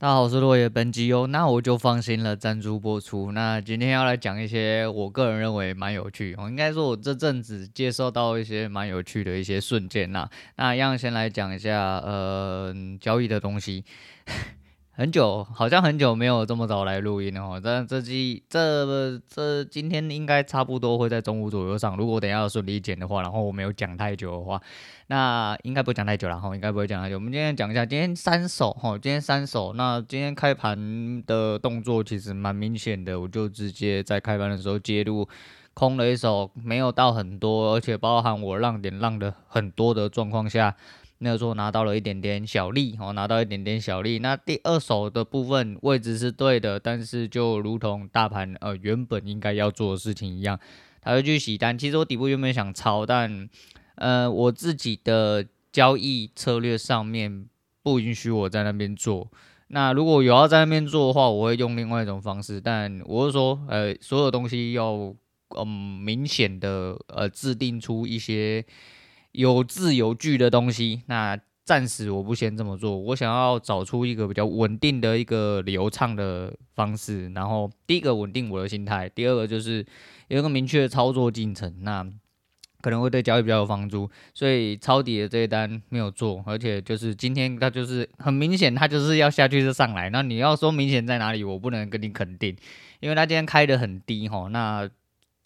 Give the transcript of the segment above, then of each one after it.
大家好，我是落叶。本集哦，那我就放心了，赞助播出。那今天要来讲一些我个人认为蛮有趣，哦应该说我这阵子接受到一些蛮有趣的一些瞬间呐。那一样先来讲一下，呃，交易的东西。很久，好像很久没有这么早来录音了哦。但这期这这今天应该差不多会在中午左右上。如果等一下顺利剪的话，然后我没有讲太久的话，那应该不讲太久了哈。应该不会讲太久。我们今天讲一下今天三手哈，今天三手。那今天开盘的动作其实蛮明显的，我就直接在开盘的时候介入空了一手，没有到很多，而且包含我让点让的很多的状况下。那个时候拿到了一点点小利，哦，拿到一点点小利。那第二手的部分位置是对的，但是就如同大盘呃原本应该要做的事情一样，它会去洗单。其实我底部原本想抄，但呃我自己的交易策略上面不允许我在那边做。那如果有要在那边做的话，我会用另外一种方式。但我是说，呃，所有东西要嗯明显的呃制定出一些。有字有据的东西，那暂时我不先这么做。我想要找出一个比较稳定的一个流畅的方式。然后第一个稳定我的心态，第二个就是有一个明确的操作进程，那可能会对交易比较有帮助。所以抄底的这一单没有做，而且就是今天它就是很明显，它就是要下去就上来。那你要说明显在哪里，我不能跟你肯定，因为它今天开得很低齁。那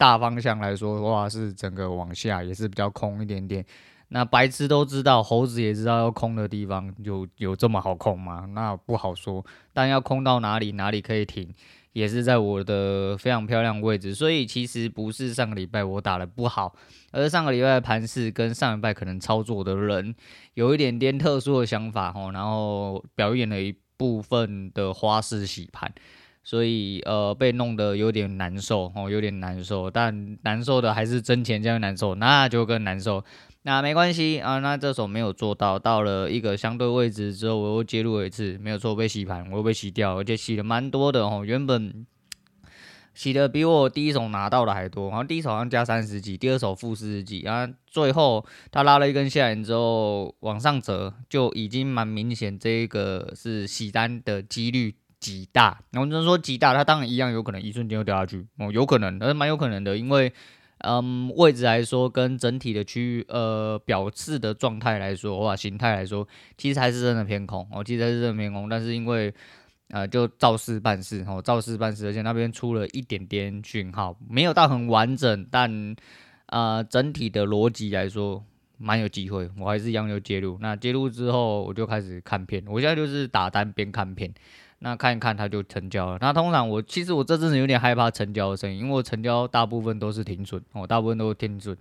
大方向来说的话，是整个往下也是比较空一点点。那白痴都知道，猴子也知道要空的地方有有这么好空吗？那不好说。但要空到哪里，哪里可以停，也是在我的非常漂亮位置。所以其实不是上个礼拜我打得不好，而是上个礼拜盘势跟上礼拜可能操作的人有一点点特殊的想法哦，然后表演了一部分的花式洗盘。所以呃，被弄得有点难受哦，有点难受，但难受的还是真钱这样难受，那就更难受。那没关系啊，那这手没有做到，到了一个相对位置之后，我又介入了一次，没有错，被洗盘，我又被洗掉，而且洗的蛮多的哦。原本洗的比我第一手拿到的还多，然后第一手好像加三十几，第二手负四十几，然后最后他拉了一根下来之后往上折，就已经蛮明显，这个是洗单的几率。极大，然后就是说极大，它当然一样有可能一瞬间就掉下去哦，有可能，但是蛮有可能的，因为嗯位置来说跟整体的区域呃表示的状态来说哇形态来说，其实还是真的偏空哦，其实还是真的偏空，但是因为呃就照事办事哦，照事办事，而且那边出了一点点讯号，没有到很完整，但呃整体的逻辑来说蛮有机会，我还是一样有介入，那介入之后我就开始看片，我现在就是打单边看片。那看一看它就成交了。那通常我其实我这阵子有点害怕成交的声音，因为我成交大部分都是停损，我大部分都是停损，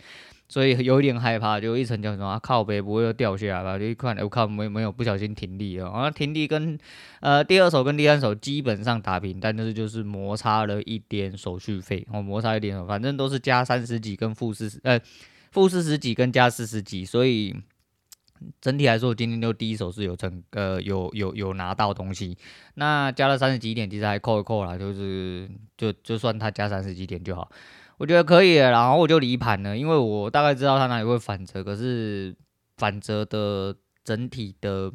所以有一点害怕。就一成交什么靠北不会又掉下来吧？就一看，我靠没没有不小心停利了。啊停利跟呃第二手跟第三手基本上打平，但是就是摩擦了一点手续费，我摩擦一点，反正都是加三十几跟负四十，呃负四十几跟加四十几，所以。整体来说，今天就第一手是有成，呃，有有有拿到东西。那加了三十几点，其实还扣一扣啦，就是就就算他加三十几点就好，我觉得可以了。然后我就离盘了，因为我大概知道他哪里会反折，可是反折的整体的。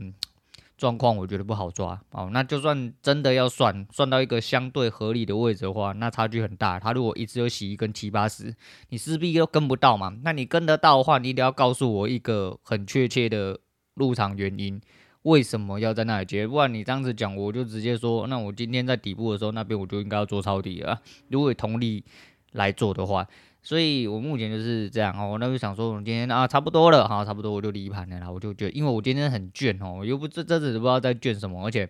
状况我觉得不好抓哦，那就算真的要算算到一个相对合理的位置的话，那差距很大。他如果一直有洗一根七八十，你势必又跟不到嘛。那你跟得到的话，你一定要告诉我一个很确切的入场原因，为什么要在那里接？不然你这样子讲，我就直接说，那我今天在底部的时候，那边我就应该要做抄底了。如果同理来做的话。所以我目前就是这样哦，我那就想说，我今天啊差不多了哈，差不多我就离盘了啦。我就觉得，因为我今天很倦哦，我又不这这次不知道在倦什么，而且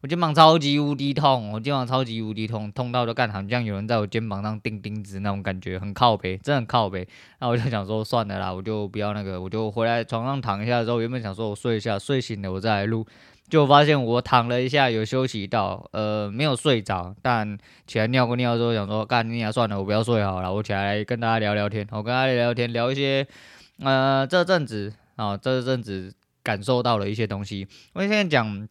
我肩膀超级无敌痛，我肩膀超级无敌痛，痛到都干，好像有人在我肩膀上钉钉子那种感觉，很靠北，真的很靠北。那我就想说算了啦，我就不要那个，我就回来床上躺一下之后，原本想说我睡一下，睡醒了我再来录。就发现我躺了一下，有休息到，呃，没有睡着，但起来尿个尿之后，想说干你啊，算了，我不要睡好了，我起来跟大家聊聊天，我跟大家聊聊天，聊一些，呃，这阵子啊，这阵子感受到了一些东西。我现在讲，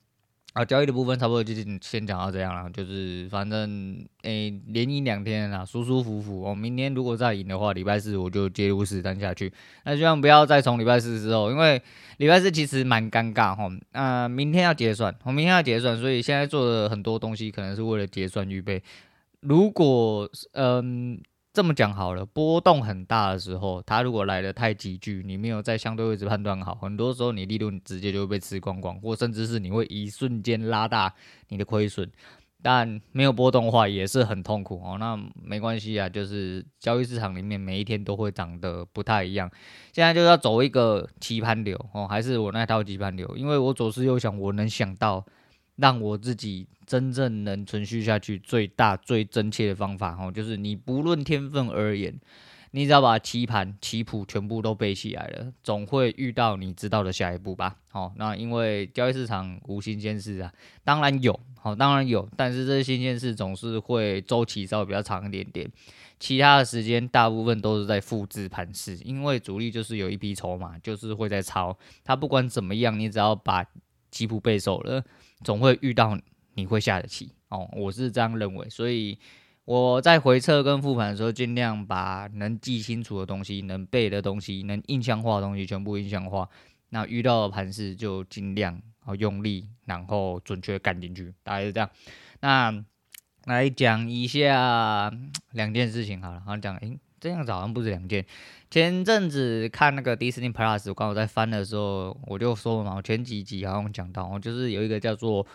啊，交易的部分差不多就先讲到这样了，就是反正诶、连赢两天啦，舒舒服服。哦，明天如果再赢的话，礼拜四我就介入实单下去。那希望不要再从礼拜四之后，因为礼拜四其实蛮尴尬哈。那、呃、明天要结算，我明天要结算，所以现在做的很多东西可能是为了结算预备。如果嗯。这么讲好了，波动很大的时候，它如果来得太急剧，你没有在相对位置判断好，很多时候你利润直接就会被吃光光，或甚至是你会一瞬间拉大你的亏损。但没有波动的话也是很痛苦哦。那没关系啊，就是交易市场里面每一天都会涨得不太一样。现在就要走一个棋盘流哦，还是我那套棋盘流，因为我左思右想，我能想到。让我自己真正能存续下去，最大最真切的方法哦，就是你不论天分而言，你只要把棋盘棋谱全部都背起来了，总会遇到你知道的下一步吧。好，那因为交易市场无新鲜事啊，当然有，好，当然有，但是这些新鲜事总是会周期稍微比较长一点点，其他的时间大部分都是在复制盘势，因为主力就是有一批筹码，就是会在抄，它不管怎么样，你只要把棋谱背熟了。总会遇到你会下的棋哦，我是这样认为，所以我在回测跟复盘的时候，尽量把能记清楚的东西、能背的东西、能印象化的东西全部印象化。那遇到的盘势就尽量用力，然后准确干进去，大概是这样。那来讲一下两件事情好了，好像讲诶。这样子好像不止两件。前阵子看那个 Disney Plus，我刚好在翻的时候，我就说嘛，我前几集好像讲到，就是有一个叫做《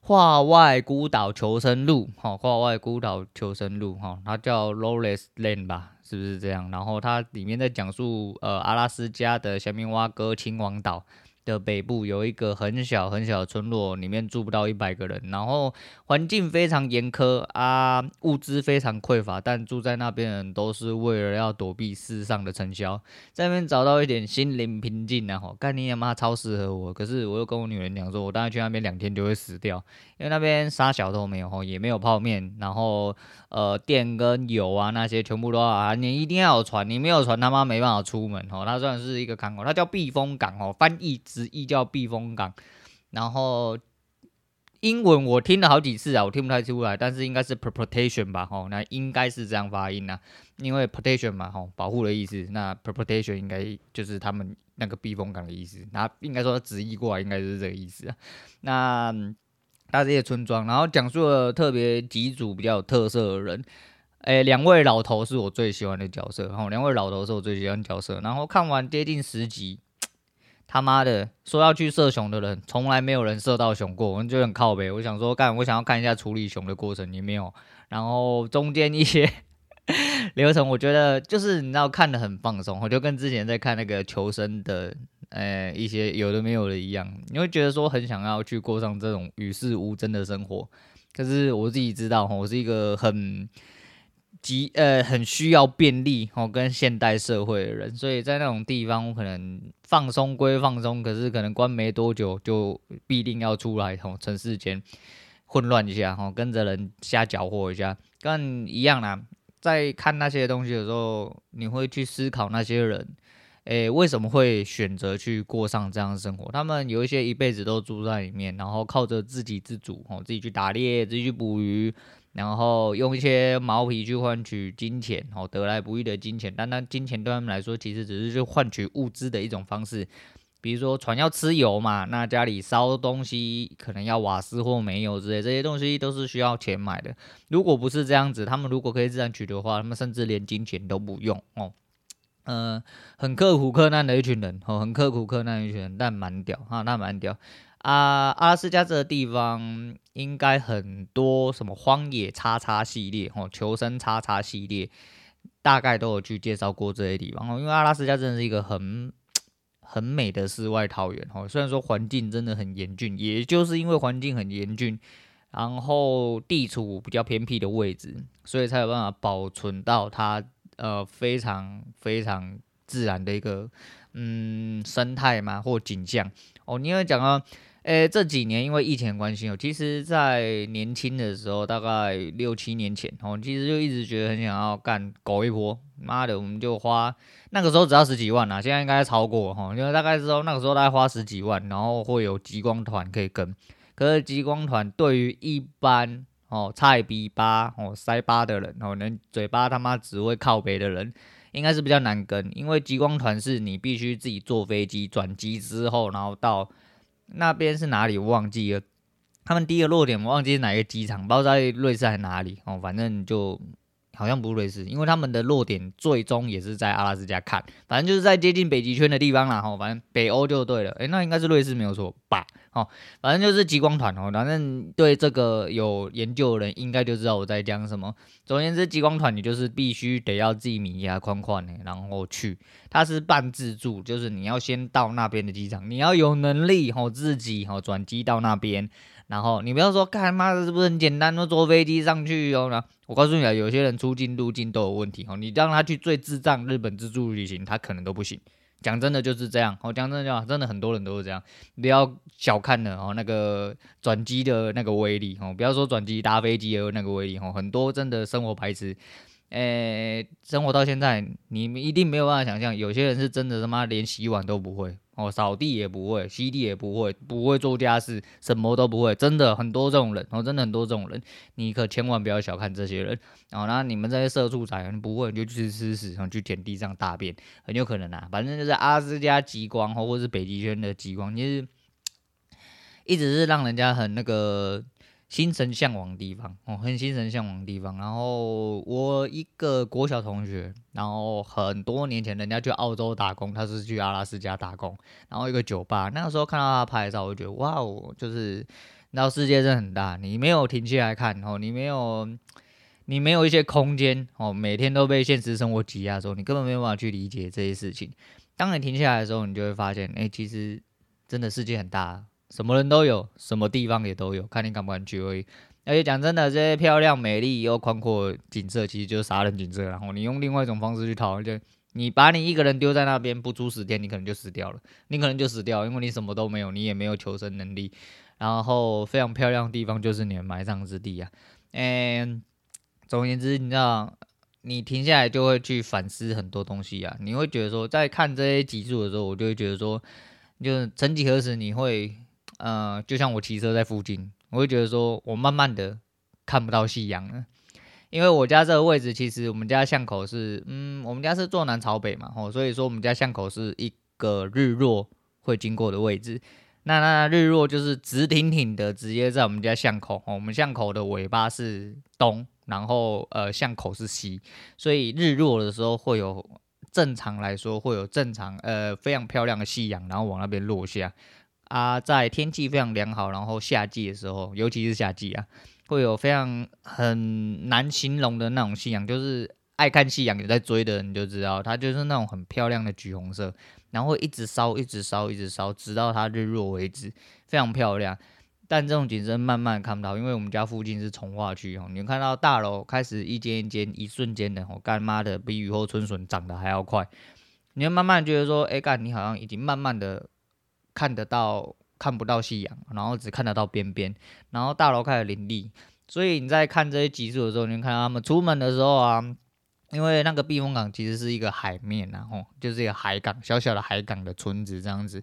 画外孤岛求生录》哈，《画外孤岛求生录》哈，它叫 Lost Land 吧，是不是这样？然后它里面在讲述呃阿拉斯加的夏明瓦哥亲王岛。的北部有一个很小很小的村落，里面住不到一百个人，然后环境非常严苛啊，物资非常匮乏，但住在那边的人都是为了要躲避世上的尘嚣，在那边找到一点心灵平静然后干你他妈超适合我，可是我又跟我女人讲说，我大概去那边两天就会死掉，因为那边啥小都没有，也没有泡面，然后呃电跟油啊那些全部都要啊，你一定要有船，你没有船他妈没办法出门哦。它算是一个港口，它叫避风港哦，翻译。直译叫避风港，然后英文我听了好几次啊，我听不太出来，但是应该是 protection 吧，吼，那应该是这样发音呐，因为 protection 嘛，吼，保护的意思，那 protection 应该就是他们那个避风港的意思，那应该说直译过来应该是这个意思啊。那它这些村庄，然后讲述了特别几组比较有特色的人，诶，两位老头是我最喜欢的角色，吼，两位老头是我最喜欢的角色，然后看完接近十集。他妈的，说要去射熊的人，从来没有人射到熊过，我就很靠北。我想说，干，我想要看一下处理熊的过程，也没有。然后中间一些 流程，我觉得就是你知道看得很放松，我就跟之前在看那个求生的，呃，一些有的没有的一样，你会觉得说很想要去过上这种与世无争的生活。可是我自己知道，我是一个很。极呃很需要便利哦，跟现代社会的人，所以在那种地方，我可能放松归放松，可是可能关没多久就必定要出来哦，城市间混乱一下哦，跟着人瞎搅和一下，跟一样啦。在看那些东西的时候，你会去思考那些人，诶，为什么会选择去过上这样的生活？他们有一些一辈子都住在里面，然后靠着自给自足哦，自己去打猎，自己去捕鱼。然后用一些毛皮去换取金钱，哦，得来不易的金钱。但那金钱对他们来说，其实只是就换取物资的一种方式。比如说船要吃油嘛，那家里烧东西可能要瓦斯或煤油之类，这些东西都是需要钱买的。如果不是这样子，他们如果可以自然取的话，他们甚至连金钱都不用哦。嗯、很刻苦克难的一群人，哦，很刻苦克难的一群人，但蛮屌哈，那蛮屌。啊，阿拉斯加这个地方应该很多什么荒野叉叉系列哦，求生叉叉系列，大概都有去介绍过这些地方哦。因为阿拉斯加真的是一个很很美的世外桃源哦，虽然说环境真的很严峻，也就是因为环境很严峻，然后地处比较偏僻的位置，所以才有办法保存到它呃非常非常自然的一个嗯生态嘛或景象哦。你会讲到。诶，这几年因为疫情的关系哦，其实，在年轻的时候，大概六七年前哦，其实就一直觉得很想要干搞一波。妈的，我们就花那个时候只要十几万呐，现在应该超过哈，因为大概之后那个时候大概花十几万，然后会有极光团可以跟。可是极光团对于一般哦菜逼吧哦塞巴的人哦，能嘴巴他妈只会靠北的人，应该是比较难跟，因为极光团是你必须自己坐飞机转机之后，然后到那边是哪里忘记了，他们第一个落点我忘记是哪个机场，不知道在瑞士还是哪里哦，反正就。好像不是瑞士，因为他们的落点最终也是在阿拉斯加看，反正就是在接近北极圈的地方啦。吼，反正北欧就对了。诶、那应该是瑞士没有错吧？哦，反正就是极光团哦。反正对这个有研究的人应该就知道我在讲什么。总而言之，极光团你就是必须得要自己米亚宽宽的，然后去。它是半自助，就是你要先到那边的机场，你要有能力吼自己吼转机到那边。然后你不要说，干妈的，是不是很简单？都坐飞机上去哦。那我告诉你啊，有些人出境入境都有问题哦。你让他去最智障日本自助旅行，他可能都不行。讲真的就是这样。哦讲真的讲，真的很多人都是这样。不要小看了哦，那个转机的那个威力哦。不要说转机搭飞机的那个威力哦。很多真的生活白痴。诶，生活到现在，你们一定没有办法想象，有些人是真的他妈连洗碗都不会哦，扫地也不会，吸地也不会，不会做家事，什么都不会，真的很多这种人哦，真的很多这种人，你可千万不要小看这些人哦。那你们这些社畜仔，你不会你就去吃屎，然后去舔地上大便，很有可能啊。反正就是阿斯加极光或或是北极圈的极光，就是一直是让人家很那个。心神向往的地方哦，很心神向往的地方。然后我一个国小同学，然后很多年前人家去澳洲打工，他是去阿拉斯加打工。然后一个酒吧，那个时候看到他拍照，我就觉得哇哦，就是，然后世界真的很大，你没有停下来看哦，你没有，你没有一些空间哦，每天都被现实生活挤压的时候，你根本没有办法去理解这些事情。当你停下来的时候，你就会发现，哎，其实真的世界很大。什么人都有，什么地方也都有，看你敢不敢去而已。而且讲真的，这些漂亮、美丽又宽阔景色，其实就是杀人景色。然后你用另外一种方式去逃，就你把你一个人丢在那边，不出十天，你可能就死掉了。你可能就死掉，因为你什么都没有，你也没有求生能力。然后非常漂亮的地方就是你的埋葬之地啊。嗯，总而言之，你知道，你停下来就会去反思很多东西啊。你会觉得说，在看这些集数的时候，我就会觉得说，就是曾几何时你会。呃，就像我骑车在附近，我会觉得说，我慢慢的看不到夕阳。了，因为我家这个位置，其实我们家巷口是，嗯，我们家是坐南朝北嘛，哦，所以说我们家巷口是一个日落会经过的位置，那那日落就是直挺挺的直接在我们家巷口，我们巷口的尾巴是东，然后呃巷口是西，所以日落的时候会有正常来说会有正常呃非常漂亮的夕阳，然后往那边落下。啊，在天气非常良好，然后夏季的时候，尤其是夏季啊，会有非常很难形容的那种夕阳，就是爱看夕阳有在追的人就知道，它就是那种很漂亮的橘红色，然后一直烧，一直烧，一直烧，直到它日落为止，非常漂亮。但这种景色慢慢看不到，因为我们家附近是从化区哦，你看到大楼开始一间一间，一瞬间的，哦干妈的比雨后春笋长得还要快，你会慢慢觉得说，哎干，你好像已经慢慢的。看得到，看不到夕阳，然后只看得到边边，然后大楼开始林立，所以你在看这些集数的时候，你看他们出门的时候啊，因为那个避风港其实是一个海面，然后就是一个海港，小小的海港的村子这样子。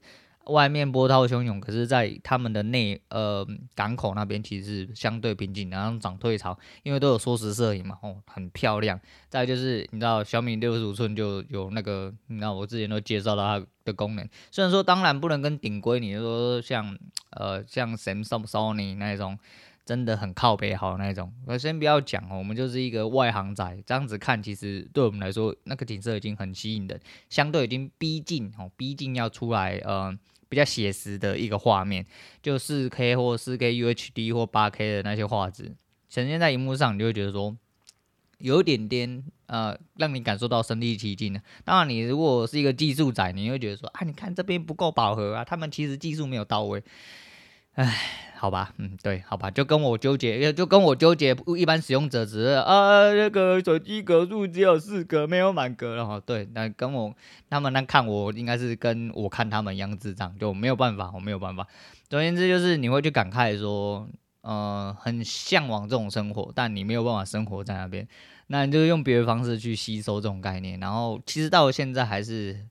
外面波涛汹涌，可是，在他们的内呃港口那边，其实是相对平静，然后涨退潮，因为都有缩时摄影嘛，哦，很漂亮。再就是，你知道小米六十五寸就有那个，你知道我之前都介绍到它的功能。虽然说，当然不能跟顶规，你说像呃像 Samsung、Sony 那种，真的很靠北好那种。我先不要讲哦，我们就是一个外行仔，这样子看，其实对我们来说，那个景色已经很吸引人，相对已经逼近哦，逼近要出来呃。比较写实的一个画面，就四 K 或四 K UHD 或八 K 的那些画质呈现在荧幕上，你就会觉得说有点点呃，让你感受到身临其境的。当然，你如果是一个技术宅，你会觉得说啊，你看这边不够饱和啊，他们其实技术没有到位，唉。好吧，嗯，对，好吧，就跟我纠结，就跟我纠结，一般使用者只是啊，那个手机格数只有四格，没有满格，然后对，那跟我他们那看我，应该是跟我看他们一样智障，就没有办法，我没有办法。总而言之，就是你会去感慨说，呃，很向往这种生活，但你没有办法生活在那边，那你就用别的方式去吸收这种概念，然后其实到现在还是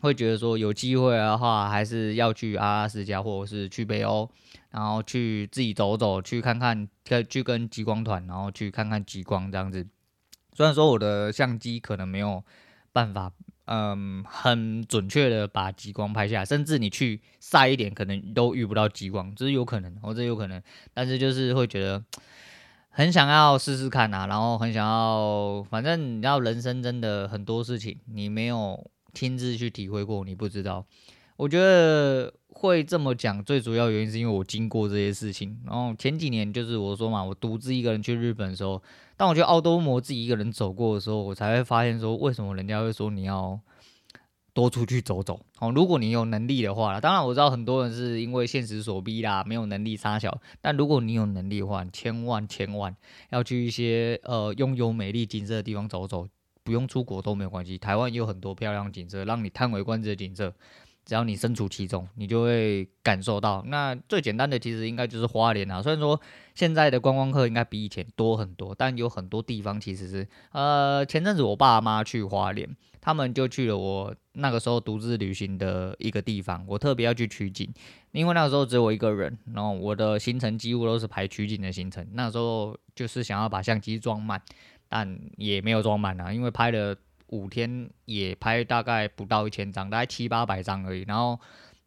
会觉得说，有机会的话，还是要去阿拉斯加或者是去北欧。然后去自己走走，去看看，去跟极光团，然后去看看极光这样子。虽然说我的相机可能没有办法，嗯，很准确的把极光拍下来，甚至你去晒一点，可能都遇不到极光，这是有可能，哦，这有可能。但是就是会觉得很想要试试看啊，然后很想要，反正你知道，人生真的很多事情，你没有亲自去体会过，你不知道。我觉得会这么讲，最主要原因是因为我经过这些事情。然后前几年就是我说嘛，我独自一个人去日本的时候。当我去奥多摩自己一个人走过的时候，我才会发现说，为什么人家会说你要多出去走走哦。如果你有能力的话，当然我知道很多人是因为现实所逼啦，没有能力杀小。但如果你有能力的话，千万千万要去一些呃拥有美丽景色的地方走走，不用出国都没有关系。台湾也有很多漂亮景色，让你叹为观止的景色。只要你身处其中，你就会感受到。那最简单的其实应该就是花莲啊。虽然说现在的观光客应该比以前多很多，但有很多地方其实是……呃，前阵子我爸妈去花莲，他们就去了我那个时候独自旅行的一个地方。我特别要去取景，因为那个时候只有我一个人，然后我的行程几乎都是排取景的行程。那时候就是想要把相机装满，但也没有装满啊，因为拍了。五天也拍大概不到一千张，大概七八百张而已。然后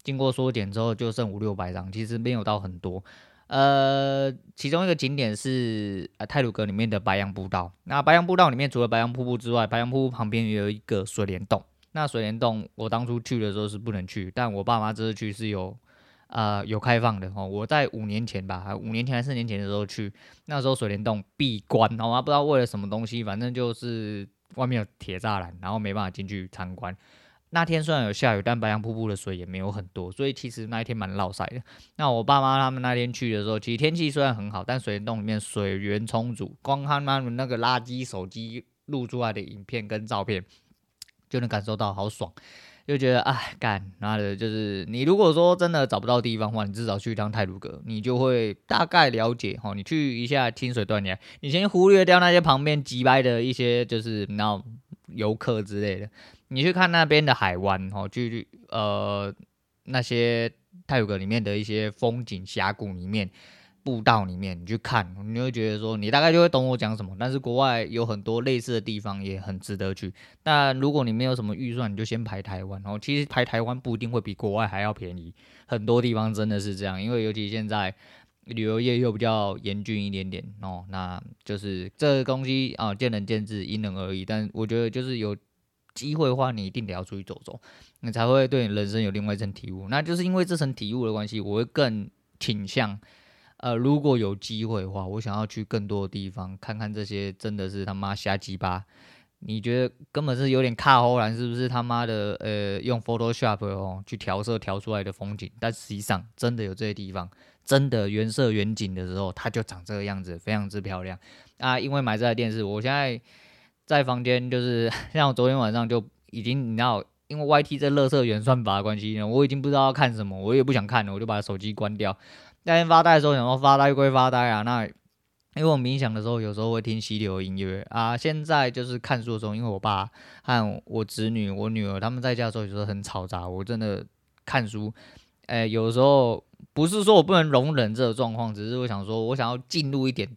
经过缩减之后，就剩五六百张，其实没有到很多。呃，其中一个景点是呃太鲁阁里面的白杨步道。那白杨步道里面除了白杨瀑布之外，白杨瀑布旁边也有一个水帘洞。那水帘洞我当初去的时候是不能去，但我爸妈这次去是有呃有开放的哦。我在五年前吧，五年前还是四年前的时候去，那时候水帘洞闭关，好吗？不知道为了什么东西，反正就是。外面有铁栅栏，然后没办法进去参观。那天虽然有下雨，但白杨瀑布的水也没有很多，所以其实那一天蛮落晒的。那我爸妈他们那天去的时候，其实天气虽然很好，但水帘洞里面水源充足，光看他们那个垃圾手机录出来的影片跟照片，就能感受到好爽。就觉得哎，干妈的，就是你如果说真的找不到地方的话，你至少去一趟泰鲁阁，你就会大概了解哈。你去一下清水断崖，你先忽略掉那些旁边挤掰的一些就是然后游客之类的，你去看那边的海湾哈，去呃那些泰鲁阁里面的一些风景峡谷里面。步道里面，你去看，你会觉得说，你大概就会懂我讲什么。但是国外有很多类似的地方，也很值得去。但如果你没有什么预算，你就先排台湾。然后其实排台湾不一定会比国外还要便宜，很多地方真的是这样。因为尤其现在旅游业又比较严峻一点点哦，那就是这东西啊，见仁见智，因人而异。但我觉得就是有机会的话，你一定得要出去走走，你才会对你人生有另外一层体悟。那就是因为这层体悟的关系，我会更倾向。呃，如果有机会的话，我想要去更多的地方看看这些，真的是他妈瞎鸡巴！你觉得根本是有点卡后来是不是他妈的？呃，用 Photoshop 哦去调色调出来的风景，但实际上真的有这些地方，真的原色原景的时候，它就长这个样子，非常之漂亮啊！因为买这台电视，我现在在房间，就是 像我昨天晚上就已经，你知道，因为 YT 这乐色演算法的关系呢，我已经不知道要看什么，我也不想看了，我就把手机关掉。那天发呆的时候，想说发呆归发呆啊，那因为我冥想的时候，有时候会听溪流音乐啊。现在就是看书的时候，因为我爸和我侄女、我女儿他们在家的时候，有时候很嘈杂。我真的看书，哎、有的时候不是说我不能容忍这个状况，只是我想说，我想要进入一点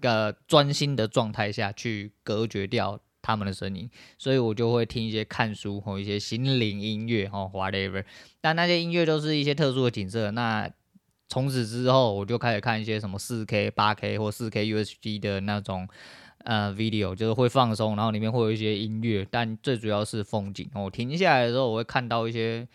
个专心的状态下去隔绝掉他们的声音，所以我就会听一些看书或一些心灵音乐哦，whatever。但那些音乐都是一些特殊的景色，那。从此之后，我就开始看一些什么四 K、八 K 或四 K UHD 的那种呃 video，就是会放松，然后里面会有一些音乐，但最主要是风景。我停下来的时候，我会看到一些，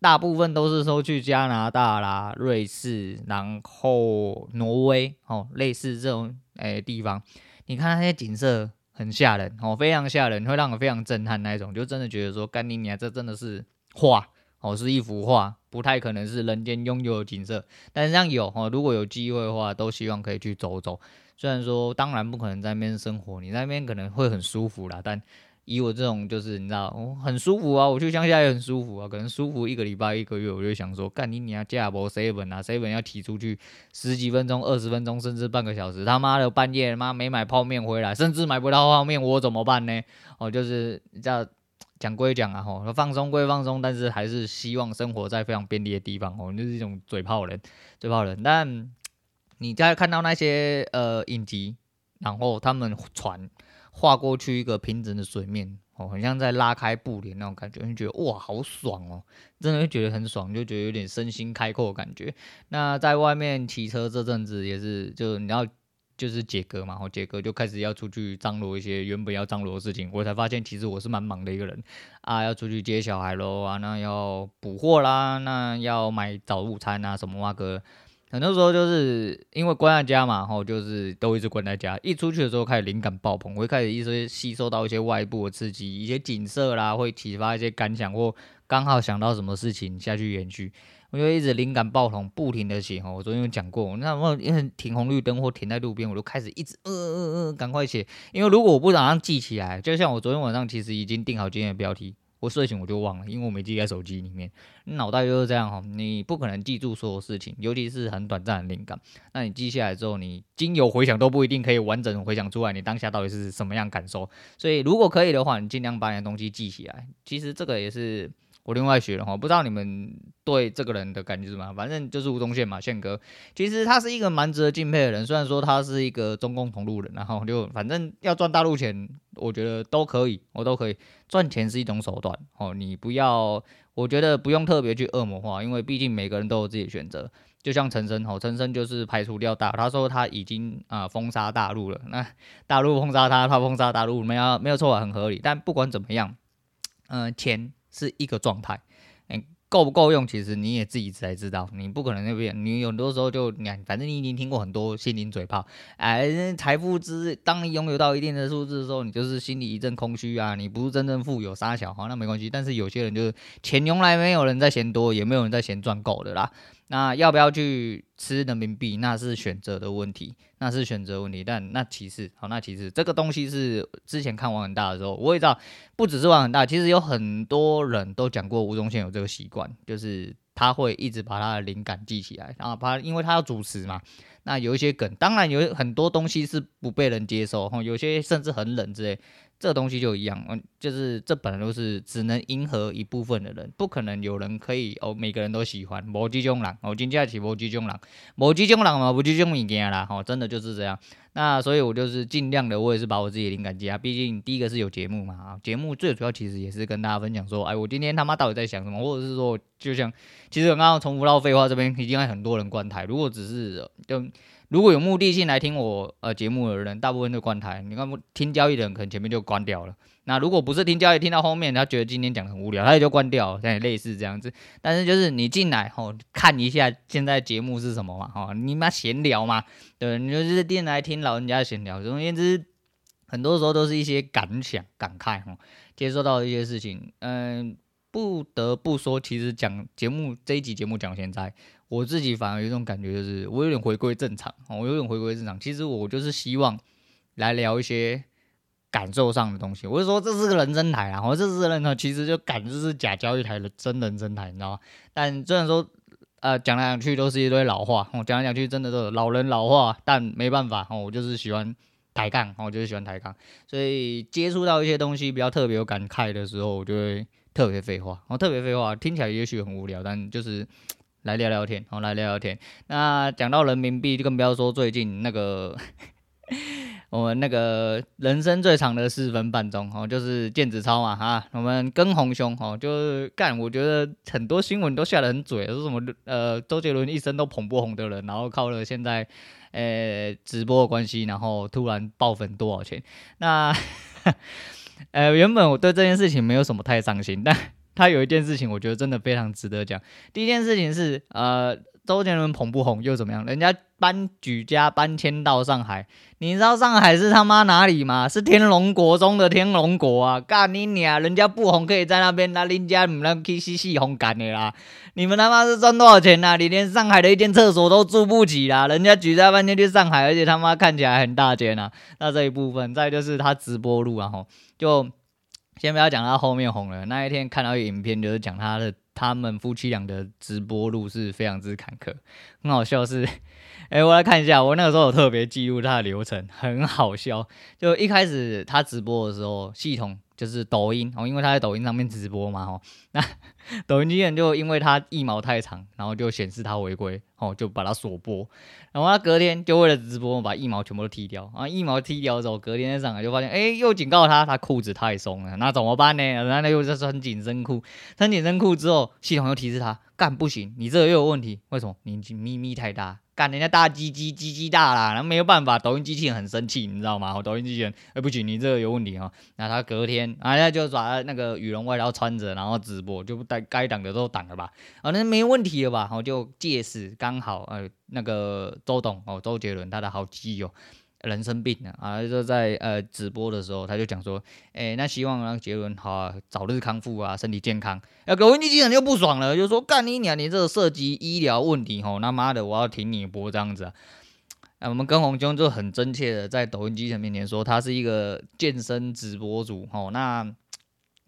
大部分都是说去加拿大啦、瑞士，然后挪威哦，类似这种诶、地方。你看那些景色很吓人哦，非常吓人，会让我非常震撼那一种，就真的觉得说，干你娘，这真的是画哦，是一幅画。不太可能是人间拥有的景色，但是这样有哦，如果有机会的话，都希望可以去走走。虽然说当然不可能在那边生活，你那边可能会很舒服啦，但以我这种就是你知道，我很舒服啊，我去乡下也很舒服啊，可能舒服一个礼拜一个月，我就想说，干你你要加波 seven 啊，seven 要提出去十几分钟、二十分钟，甚至半个小时，他妈的半夜妈没买泡面回来，甚至买不到泡面，我怎么办呢？哦，就是叫。讲归讲啊，吼，放松归放松，但是还是希望生活在非常便利的地方，哦，就是一种嘴炮人，嘴炮人。但你在看到那些呃影集，然后他们船划过去一个平整的水面，哦，很像在拉开布帘那种感觉，你觉得哇，好爽哦，真的会觉得很爽，就觉得有点身心开阔的感觉。那在外面骑车这阵子也是，就你要。就是杰哥嘛，然后解隔就开始要出去张罗一些原本要张罗的事情，我才发现其实我是蛮忙的一个人啊，要出去接小孩喽啊，那要补货啦，那要买早午餐啊什么哇哥，很多时候就是因为关在家嘛，然后就是都一直关在家，一出去的时候开始灵感爆棚，我会开始一直吸收到一些外部的刺激，一些景色啦，会启发一些感想或刚好想到什么事情下去延续。我就一直灵感爆棚，不停的写哈。我昨天有讲过，那我因为停红绿灯或停在路边，我就开始一直呃呃呃，赶快写。因为如果我不马上记起来，就像我昨天晚上其实已经定好今天的标题，我睡醒我就忘了，因为我没记在手机里面。脑袋就是这样哈，你不可能记住所有事情，尤其是很短暂的灵感。那你记下来之后，你经由回想都不一定可以完整回想出来，你当下到底是什么样感受。所以如果可以的话，你尽量把你的东西记起来。其实这个也是。我另外学了哈，不知道你们对这个人的感觉是什么？反正就是吴宗宪嘛，宪哥。其实他是一个蛮值得敬佩的人，虽然说他是一个中共同路人，然后就反正要赚大陆钱，我觉得都可以，我都可以。赚钱是一种手段哦，你不要，我觉得不用特别去恶魔化，因为毕竟每个人都有自己的选择。就像陈升哦，陈升就是排除掉大，他说他已经啊、封杀大陆了，那大陆封杀他，他封杀大陆，没有没有错，很合理。但不管怎么样，嗯、钱。是一个状态，嗯，够不够用，其实你也自己才知道。你不可能那边，你有很多时候就你，反正你已经听过很多心灵嘴炮，哎，财富之，当你拥有到一定的数字的时候，你就是心里一阵空虚啊，你不是真正富有，傻小，哈，那没关系。但是有些人就是钱从来没有人在嫌多，也没有人在嫌赚够的啦。那要不要去吃人民币？那是选择的问题，那是选择问题。但那其实好，那其实这个东西是之前看网很大的时候，我也知道，不只是网很大，其实有很多人都讲过吴宗宪有这个习惯，就是他会一直把他的灵感记起来，然后他因为他要主持嘛，那有一些梗，当然有很多东西是不被人接受，哈，有些甚至很冷之类。这个东西就一样，嗯，就是这本来都是只能迎合一部分的人，不可能有人可以哦，每个人都喜欢。无这种人，哦，真正是无这种人，无这种人嘛，无这种物件啦，哦，真的就是这样。那所以我就是尽量的，我也是把我自己的灵感记啊。毕竟第一个是有节目嘛，啊，节目最主要其实也是跟大家分享说，哎，我今天他妈到底在想什么，或者是说，就像其实我刚刚重复到废话这边，已经有很多人关台。如果只是就。如果有目的性来听我呃节目的人，大部分都关台。你看听交易的人，可能前面就关掉了。那如果不是听交易，听到后面，他觉得今天讲的很无聊，他也就关掉了。像类似这样子。但是就是你进来吼，看一下现在节目是什么嘛，吼，你妈闲聊嘛，对，你就是进来听老人家闲聊。总而言之，很多时候都是一些感想、感慨吼，接受到一些事情。嗯，不得不说，其实讲节目这一集节目讲现在。我自己反而有一种感觉，就是我有点回归正常，我有点回归正常。其实我就是希望来聊一些感受上的东西。我就说这是个人生台啊，我这是人呢，其实就感觉是假交易台的真人生台，你知道吗？但虽然说呃讲来讲去都是一堆老话，我讲来讲去真的都是老人老话，但没办法，我就是喜欢抬杠，我就是喜欢抬杠，所以接触到一些东西比较特别有感慨的时候，我就会特别废话，我特别废话，听起来也许很无聊，但就是。来聊聊天，好，来聊聊天。那讲到人民币，就更不要说最近那个 我们那个人生最长的四分半钟哦，就是电子超嘛哈。我们跟红兄哦，就是干，我觉得很多新闻都下得很嘴，说什么呃周杰伦一生都捧不红的人，然后靠了现在呃直播的关系，然后突然爆粉多少钱？那 呃原本我对这件事情没有什么太伤心，但。他有一件事情，我觉得真的非常值得讲。第一件事情是，呃，周杰伦捧不红又怎么样？人家搬举家搬迁到上海，你知道上海是他妈哪里吗？是天龙国中的天龙国啊！干你娘！人家不红可以在那边，那人家你们去吸吸红干的啦！你们他妈是赚多少钱呐、啊？你连上海的一间厕所都住不起啦！人家举家搬迁去上海，而且他妈看起来很大间啊！那这一部分，再就是他直播录啊，吼，就。先不要讲他后面红了，那一天看到一个影片，就是讲他的他们夫妻俩的直播路是非常之坎坷，很好笑是，哎、我来看一下，我那个时候有特别记录他的流程，很好笑。就一开始他直播的时候，系统。就是抖音哦，因为他在抖音上面直播嘛，哦，那抖音机器人就因为他一毛太长，然后就显示他违规，哦，就把他锁播，然后他隔天就为了直播把一毛全部都剃掉，啊！一毛剃掉之后，隔天上来就发现，哎，又警告他，他裤子太松了，那怎么办呢？那又是穿紧身裤，穿紧身裤之后，系统又提示他，干不行，你这个又有问题，为什么？你咪咪太大。干人家大鸡鸡鸡鸡大啦，然后没有办法，抖音机器人很生气，你知道吗？抖音机器人，哎、不行，你这个有问题哈。那他隔天，啊，那就把那个羽绒外套穿着，然后直播，就带该挡的都挡了吧？啊，那没问题了吧？然后就借此刚好，呃，那个周董哦，周杰伦他的好基友。人生病了啊！就在呃直播的时候，他就讲说，哎、那希望让杰伦好，早日康复啊，身体健康。哎，抖音机器人就不爽了，就说干你娘！你这个涉及医疗问题吼，他妈的，我要停你播这样子啊！啊我们跟红兄就很真切的在抖音机器人面前说，他是一个健身直播主吼，那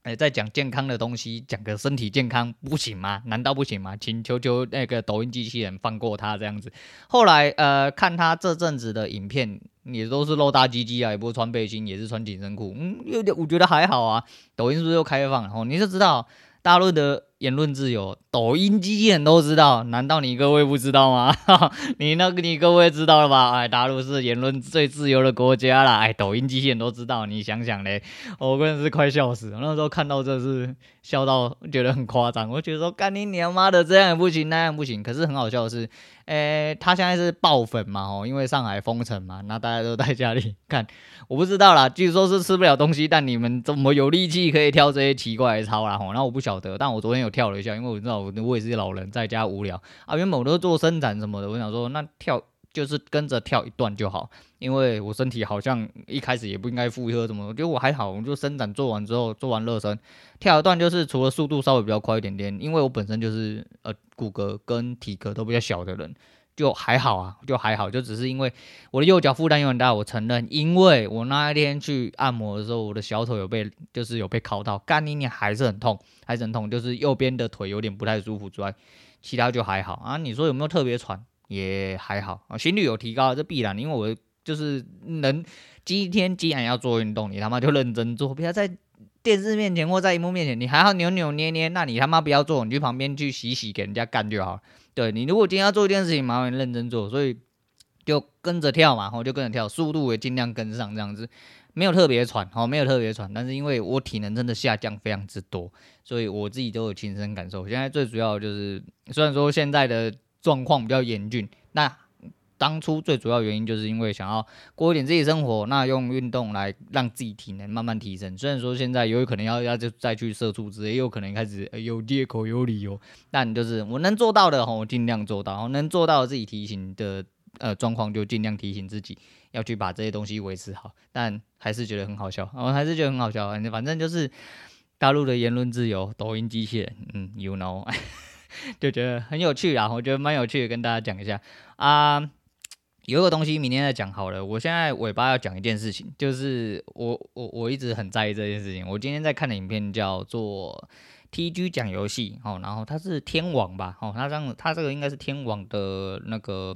哎、在讲健康的东西，讲个身体健康不行吗？难道不行吗？请求求那个抖音机器人放过他这样子。后来呃，看他这阵子的影片。也都是露大鸡鸡啊，也不穿背心，也是穿紧身裤，嗯，有点我觉得还好啊。抖音是不是又开放了？哦，你就知道大陆的言论自由，抖音机器人都知道，难道你各位不知道吗？你那个你各位知道了吧？哎，大陆是言论最自由的国家啦，哎，抖音机器人都知道，你想想嘞，我真的是快笑死了。那时候看到这是笑到觉得很夸张，我觉得说干你娘妈的这样也不行，那样不行。可是很好笑的是。诶、他现在是爆粉嘛？哦，因为上海封城嘛，那大家都在家里看。我不知道啦，据说是吃不了东西，但你们怎么有力气可以跳这些奇怪的操啦？吼，那我不晓得。但我昨天有跳了一下，因为我知道我我也是老人，在家无聊啊。原本我都做伸展什么的，我想说那跳就是跟着跳一段就好，因为我身体好像一开始也不应该负荷什么，结果我还好，我就伸展做完之后做完热身，跳一段就是除了速度稍微比较快一点点，因为我本身就是呃。骨骼跟体格都比较小的人，就还好啊，就还好，就只是因为我的右脚负担有点大，我承认，因为我那一天去按摩的时候，我的小腿有被，就是有被敲到，干你你还是很痛，还是很痛，就是右边的腿有点不太舒服之外，其他就还好啊。你说有没有特别喘？也还好啊，心率有提高，这必然，因为我就是能今天既然要做运动，你他妈就认真做，不要在。电视面前或在荧幕面前，你还要扭扭捏捏，那你他妈不要做，你去旁边去洗洗，给人家干就好。对，你如果今天要做一件事情，麻烦你认真做，所以就跟着跳嘛，我就跟着跳，速度也尽量跟上，这样子没有特别喘，哦，没有特别喘，但是因为我体能真的下降非常之多，所以我自己都有亲身感受。现在最主要就是，虽然说现在的状况比较严峻，那。当初最主要原因就是因为想要过一点自己生活，那用运动来让自己体能慢慢提升。虽然说现在有可能要要就再去社畜之类，也有可能开始有借口有理由，但就是我能做到的吼，我尽量做到；能做到自己提醒的呃状况，就尽量提醒自己要去把这些东西维持好。但还是觉得很好笑，我还是觉得很好笑。反正就是大陆的言论自由，抖音机器人，嗯，you know，就觉得很有趣啊，我觉得蛮有趣的，跟大家讲一下啊。有个东西明天再讲好了。我现在尾巴要讲一件事情，就是我我我一直很在意这件事情。我今天在看的影片叫做 TG 讲游戏，哦，然后它是天网吧，哦，它这样，它这个应该是天网的那个。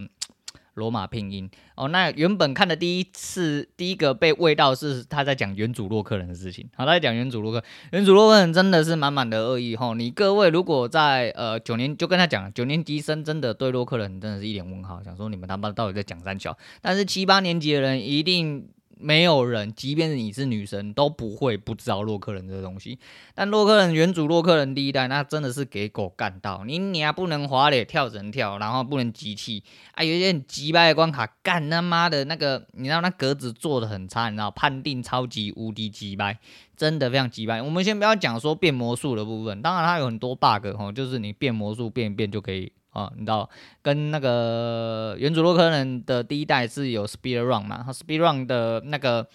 罗马拼音哦，那原本看的第一次第一个被喂到是他在讲原主洛克人的事情。好，他在讲原主洛克，原主洛克人真的是满满的恶意吼。你各位如果在呃九年就跟他讲，九年级生真的对洛克人真的是一脸问号，想说你们他妈到底在讲三小？但是七八年级的人一定。没有人，即便是你是女生，都不会不知道洛克人这个东西。但洛克人原主洛克人第一代，那真的是给狗干到。你你还不能滑垒，跳只能跳，然后不能集气。啊，有一些很鸡掰的关卡，干他妈的那个，你知道那格子做的很差，你知道判定超级无敌鸡掰，真的非常鸡掰。我们先不要讲说变魔术的部分，当然它有很多 bug 哈，就是你变魔术变一变就可以。哦，你知道跟那个原主洛克人的第一代是有 speed run 嘛？speed run 的那个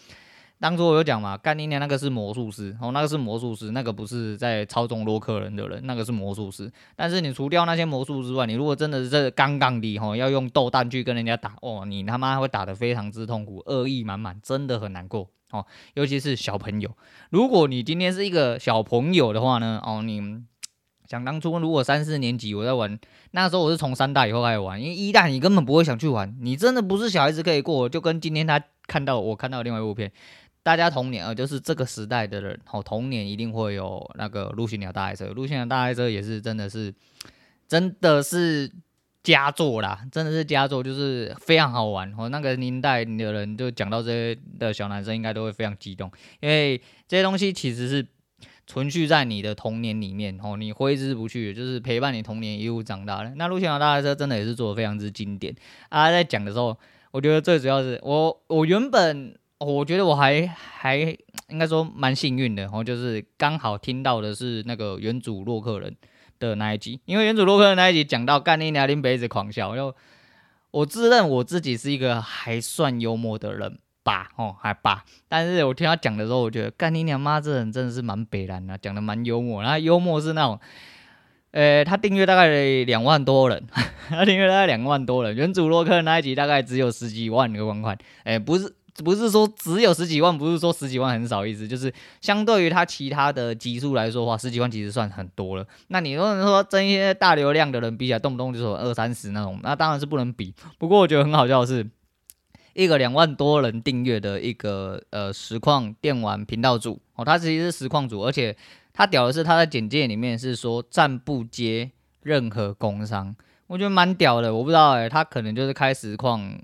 当初我有讲嘛，干你娘那个是魔术师，哦，那个是魔术师，那个不是在操纵洛克人的人，那个是魔术师。但是你除掉那些魔术之外，你如果真的是这刚刚的吼，要用豆弹去跟人家打，哦，你他妈会打得非常之痛苦，恶意满满，真的很难过哦。尤其是小朋友，如果你今天是一个小朋友的话呢，哦，你。想当初，如果三四年级我在玩，那时候我是从三代以后开始玩，因为一代你根本不会想去玩，你真的不是小孩子可以过。就跟今天他看到我看到另外一部片，大家童年啊，就是这个时代的人，哦，童年一定会有那个陆行鸟大赛车，陆行鸟大赛车也是真的是，真的是佳作啦，真的是佳作，就是非常好玩。哦，那个年代的人就讲到这些的小男生，应该都会非常激动，因为这些东西其实是存续在你的童年里面，哦，你挥之不去，就是陪伴你童年一路长大的。那陆行鸟大车真的也是做的非常之经典啊，在讲的时候，我觉得最主要是我我原本。我觉得我还还应该说蛮幸运的，然后就是刚好听到的是那个原主洛克人的那一集，因为原主洛克人那一集讲到干你娘拎杯子狂笑，然后我自认我自己是一个还算幽默的人吧，哦还吧，但是我听他讲的时候，我觉得干你娘妈这人真的是蛮北烂的，讲的蛮幽默，然后幽默是那种，呃，他订阅大概两万多人，他订阅大概两万多人，原主洛克那一集大概只有十几万个观看，哎，不是。不是说只有十几万，不是说十几万很少意思，就是相对于他其他的集数来说的话，十几万其实算很多了。那你如果说跟一些大流量的人比起来，动不动就说二三十那种，那当然是不能比。不过我觉得很好笑的是，一个两万多人订阅的一个呃实况电玩频道主哦，他其实是实况主，而且他屌的是他在简介里面是说暂不接任何工商，我觉得蛮屌的。我不知道哎、欸，他可能就是开实况。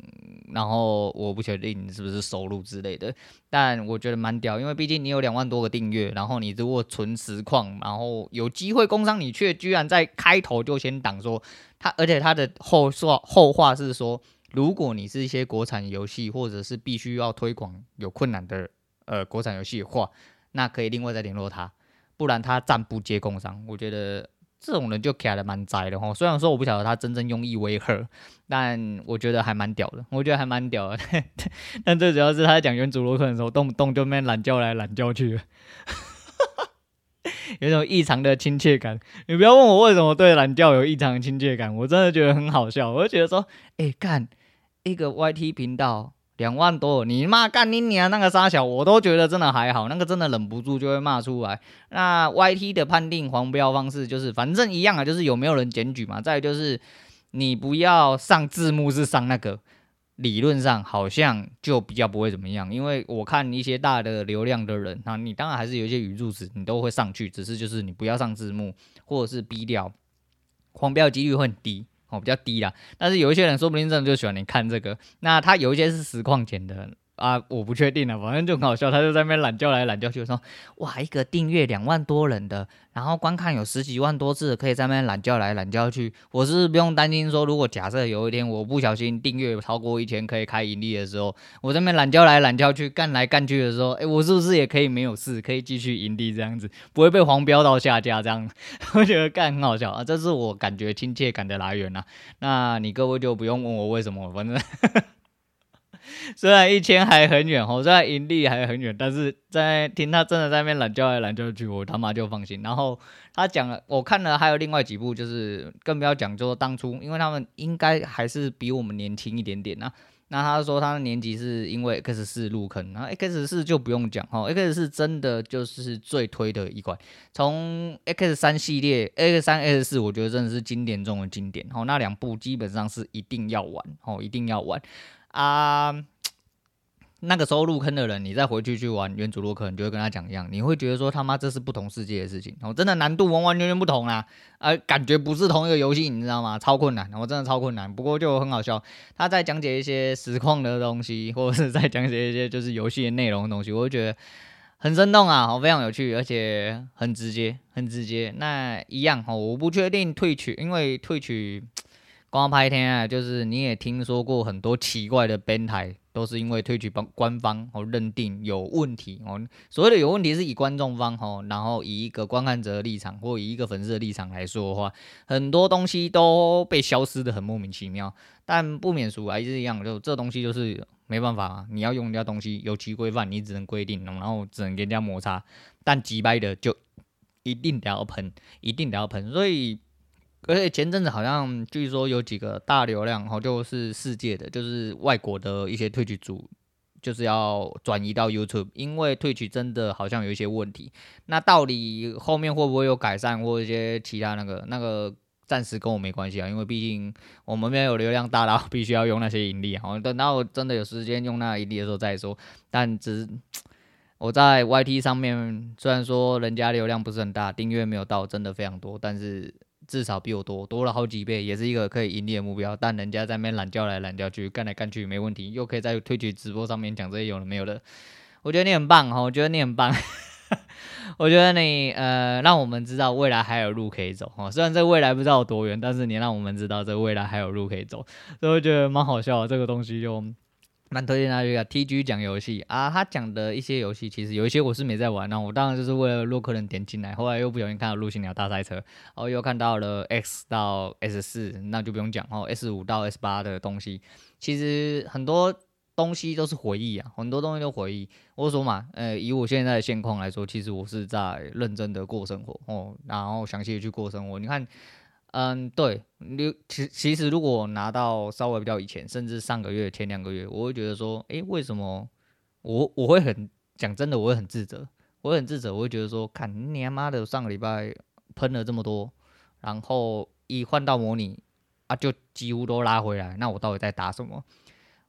然后我不确定是不是收入之类的，但我觉得蛮屌，因为毕竟你有两万多个订阅，然后你如果纯实况，然后有机会工商，你却居然在开头就先挡说他，而且他的后说后话是说，如果你是一些国产游戏或者是必须要推广有困难的呃国产游戏的话，那可以另外再联络他，不然他暂不接工商。我觉得。这种人就卡的蛮宅的哈，虽然说我不晓得他真正用意为何，但我觉得还蛮屌的，我觉得还蛮屌的。但最主要是他在讲原主洛克的时候，动不动就那懒叫来懒叫去，有种异常的亲切感。你不要问我为什么对懒叫有异常的亲切感，我真的觉得很好笑。我就觉得说，哎，干一个 YT 频道。两万多，你妈干你娘那个傻小，我都觉得真的还好，那个真的忍不住就会骂出来。那 YT 的判定黄标方式就是，反正一样啊，就是有没有人检举嘛。再就是你不要上字幕，是上那个，理论上好像就比较不会怎么样。因为我看一些大的流量的人，那你当然还是有一些语助词，你都会上去，只是就是你不要上字幕，或者是逼掉，黄标几率会很低。哦，比较低啦，但是有一些人说不定真的就喜欢你看这个。那他有一些是实况剪的啊，我不确定了，反正就很好笑。他就在那边懒叫来懒叫去，说哇，一个订阅两万多人的。然后观看有十几万多次，可以在那边懒叫来懒叫去。我是不用担心说，如果假设有一天我不小心订阅超过一千可以开盈利的时候，我在那边懒叫来懒叫去干来干去的时候，哎，我是不是也可以没有事，可以继续盈利这样子，不会被黄标到下架这样？我觉得干很好笑啊，这是我感觉亲切感的来源呐、啊。那你各位就不用问我为什么，反正。虽然一千还很远哦，虽然盈利还很远，但是在听他真的在那边懒叫来懒叫去，我他妈就放心。然后他讲了，我看了还有另外几部，就是更不要讲，就说当初，因为他们应该还是比我们年轻一点点呐、啊。那他说他的年纪是因为 X 四入坑，然后 X 四就不用讲哦，X 四真的就是最推的一款。从 X 三系列，X 三 X 四，我觉得真的是经典中的经典。哦，那两部基本上是一定要玩哦，一定要玩。啊，那个时候入坑的人，你再回去去玩原主洛克，你就会跟他讲一样，你会觉得说他妈这是不同世界的事情，哦，真的难度完完全全不同啦，啊，感觉不是同一个游戏，你知道吗？超困难，我真的超困难。不过就很好笑，他在讲解一些实况的东西，或者是在讲解一些就是游戏的内容的东西，我就觉得很生动啊，非常有趣，而且很直接，很直接。那一样哦，我不确定退取，因为退取。光拍天啊，就是你也听说过很多奇怪的编台，都是因为推举帮官方哦认定有问题哦。所谓的有问题，是以观众方哦，然后以一个观看者的立场，或以一个粉丝的立场来说的话，很多东西都被消失得很莫名其妙。但不免俗还是一样，就这东西就是没办法啊，你要用人家东西有其规范，你只能规定，然后只能跟人家摩擦。但击败的就一定得要喷，一定得要喷，所以。而且前阵子好像据说有几个大流量，哈，就是世界的，就是外国的一些退取组，就是要转移到 YouTube，因为退取真的好像有一些问题。那到底后面会不会有改善，或一些其他那个那个，暂时跟我没关系啊，因为毕竟我们没有流量大到必须要用那些盈利，好，等到真的有时间用那盈利的时候再说。但只我在 YT 上面，虽然说人家流量不是很大，订阅没有到真的非常多，但是至少比我多，多了好几倍，也是一个可以盈利的目标。但人家在那边懒叫来懒叫去，干来干去没问题，又可以在推举直播上面讲这些有的没有的。我觉得你很棒哈，我觉得你很棒，我觉得你呃让我们知道未来还有路可以走哈。虽然这未来不知道有多远，但是你让我们知道这未来还有路可以走，所以我觉得蛮好笑的。这个东西就。蛮推荐他一个 TG 讲游戏啊，他讲的一些游戏其实有一些我是没在玩，那我当然就是为了洛克人点进来，后来又不小心看到陆行鸟大赛车，然后又看到了 X 到 S 四，那就不用讲哦，S 五到 S 八的东西，其实很多东西都是回忆啊，很多东西都回忆。我说嘛，呃，以我现在的现况来说，其实我是在认真的过生活哦，然后详细的去过生活，你看。嗯，对，你其其实如果拿到稍微比较以前，甚至上个月、前两个月，我会觉得说，诶，为什么我我会很讲真的，我会很自责，我会很自责，我会觉得说，看你他妈的上个礼拜喷了这么多，然后一换到模拟啊，就几乎都拉回来，那我到底在打什么？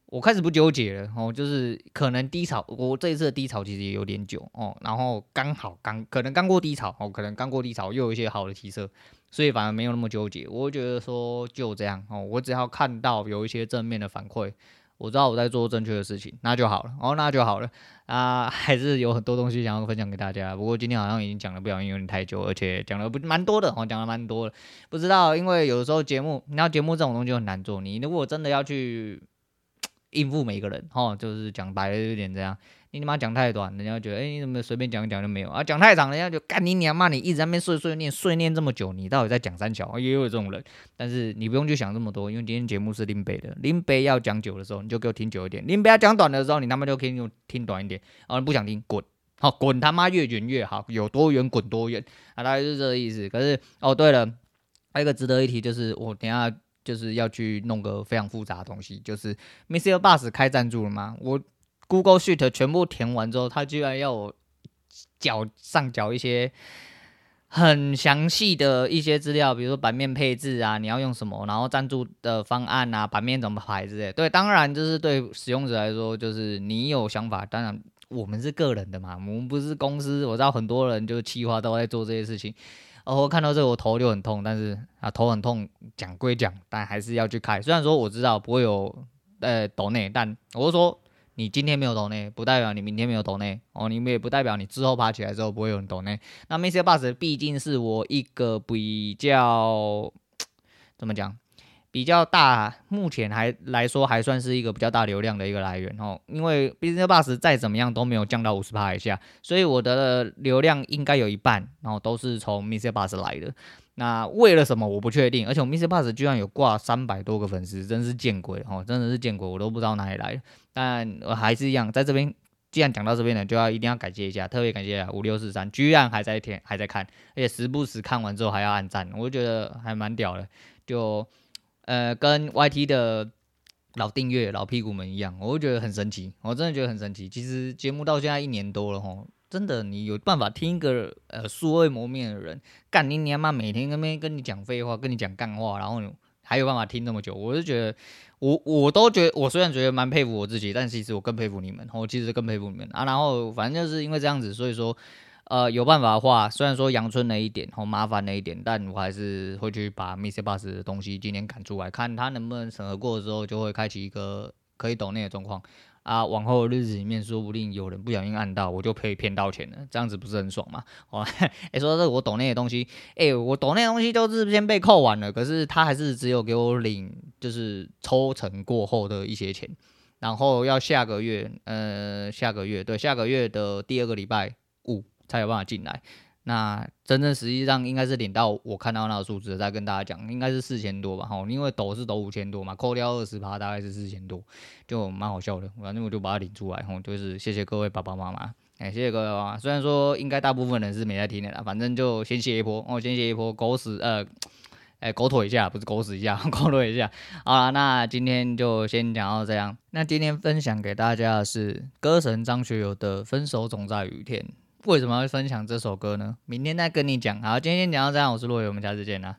我开始不纠结了哦，就是可能低潮，我这一次的低潮其实也有点久哦，然后刚好刚可能刚过低潮哦，可能刚过低潮又有一些好的提升。所以反而没有那么纠结，我觉得说就这样哦，我只要看到有一些正面的反馈，我知道我在做正确的事情，那就好了哦，那就好了啊，还是有很多东西想要分享给大家，不过今天好像已经讲了不小心有点太久，而且讲了不蛮多的哦，讲了蛮多的，不知道，因为有的时候节目，你要节目这种东西很难做，你如果真的要去 应付每一个人哦，就是讲白了有点这样。你他妈讲太短，人家觉得，哎、你怎么随便讲一讲就没有啊？讲太长，人家就干你娘骂！你一直在那边碎碎念，碎念这么久，你到底在讲三小？也有这种人，但是你不用去想这么多，因为今天节目是林北的，林北要讲久的时候，你就给我听久一点；林北要讲短的时候，你他妈就可以听听短一点。啊，你不想听，滚！好，滚他妈越远越好，有多远滚多远啊！大概是这个意思。可是，哦，对了，还有一个值得一提，就是我等下就是要去弄个非常复杂的东西，就是 Mister Bus 开赞助了吗？我。Google Sheet 全部填完之后，他居然要我缴上缴一些很详细的一些资料，比如说版面配置啊，你要用什么，然后赞助的方案啊，版面怎么排之类。对，当然就是对使用者来说，就是你有想法。当然，我们是个人的嘛，我们不是公司。我知道很多人就是企划都在做这些事情。然后看到这个，我头就很痛。但是啊，头很痛，讲归讲，但还是要去开。虽然说我知道不会有呃抖内，但我是说。你今天没有懂呢，不代表你明天没有懂呢哦。你们也不代表你之后爬起来之后不会有人懂呢。那 Mr. Bus 毕竟是我一个比较怎么讲，比较大，目前还来说还算是一个比较大流量的一个来源哦。因为 MixerBox 再怎么样都没有降到五十趴以下，所以我的流量应该有一半，然后都是从 MixerBox 来的。那为了什么我不确定，而且我 MixerBox 居然有挂三百多个粉丝，真是见鬼哦！真的是见鬼，我都不知道哪里来的。但我还是一样，在这边既然讲到这边呢，就要一定要感谢一下，特别感谢五六四三，居然还在填，还在看，而且时不时看完之后还要按赞，我就觉得还蛮屌的。就呃跟 YT 的老订阅老屁股们一样，我就觉得很神奇，我真的觉得很神奇。其实节目到现在一年多了吼。真的，你有办法听一个呃素未谋面的人干你娘妈每天那边跟你讲废话，跟你讲干话，然后还有办法听那么久，我就觉得我我都觉得我虽然觉得蛮佩服我自己，但其实我更佩服你们，我其实更佩服你们啊。然后反正就是因为这样子，所以说呃有办法的话，虽然说阳春了一点，好麻烦了一点，但我还是会去把 MixerBox 的东西今天赶出来，看他能不能审核过之后就会开启一个可以抖内的状况。啊，往后的日子里面，说不定有人不小心按到，我就可以骗到钱了，这样子不是很爽吗？哦，哎、欸，说这我抖内的东西，哎、我抖内的东西都是先被扣完了，可是他还是只有给我领，就是抽成过后的一些钱，然后要下个月，呃，下个月，对，下个月的第二个礼拜才有办法进来。那真正实际上应该是领到我看到那个数字，再跟大家讲，应该是四千多吧，吼，因为抖是抖五千多嘛，扣掉二十趴大概是四千多，就蛮好笑的。反正我就把它领出来，吼，就是谢谢各位爸爸妈妈，哎，谢谢各位爸爸。虽然说应该大部分人是没在听的啦，反正就先谢一波，哦，先谢一波，狗屎，呃，哎，狗腿一下，不是狗屎一下，狗腿一下。好了，那今天就先讲到这样。那今天分享给大家的是歌神张学友的《分手总在雨天》。为什么要分享这首歌呢？明天再跟你讲。好，今天先讲到这样，我是洛伟，我们下次见啦。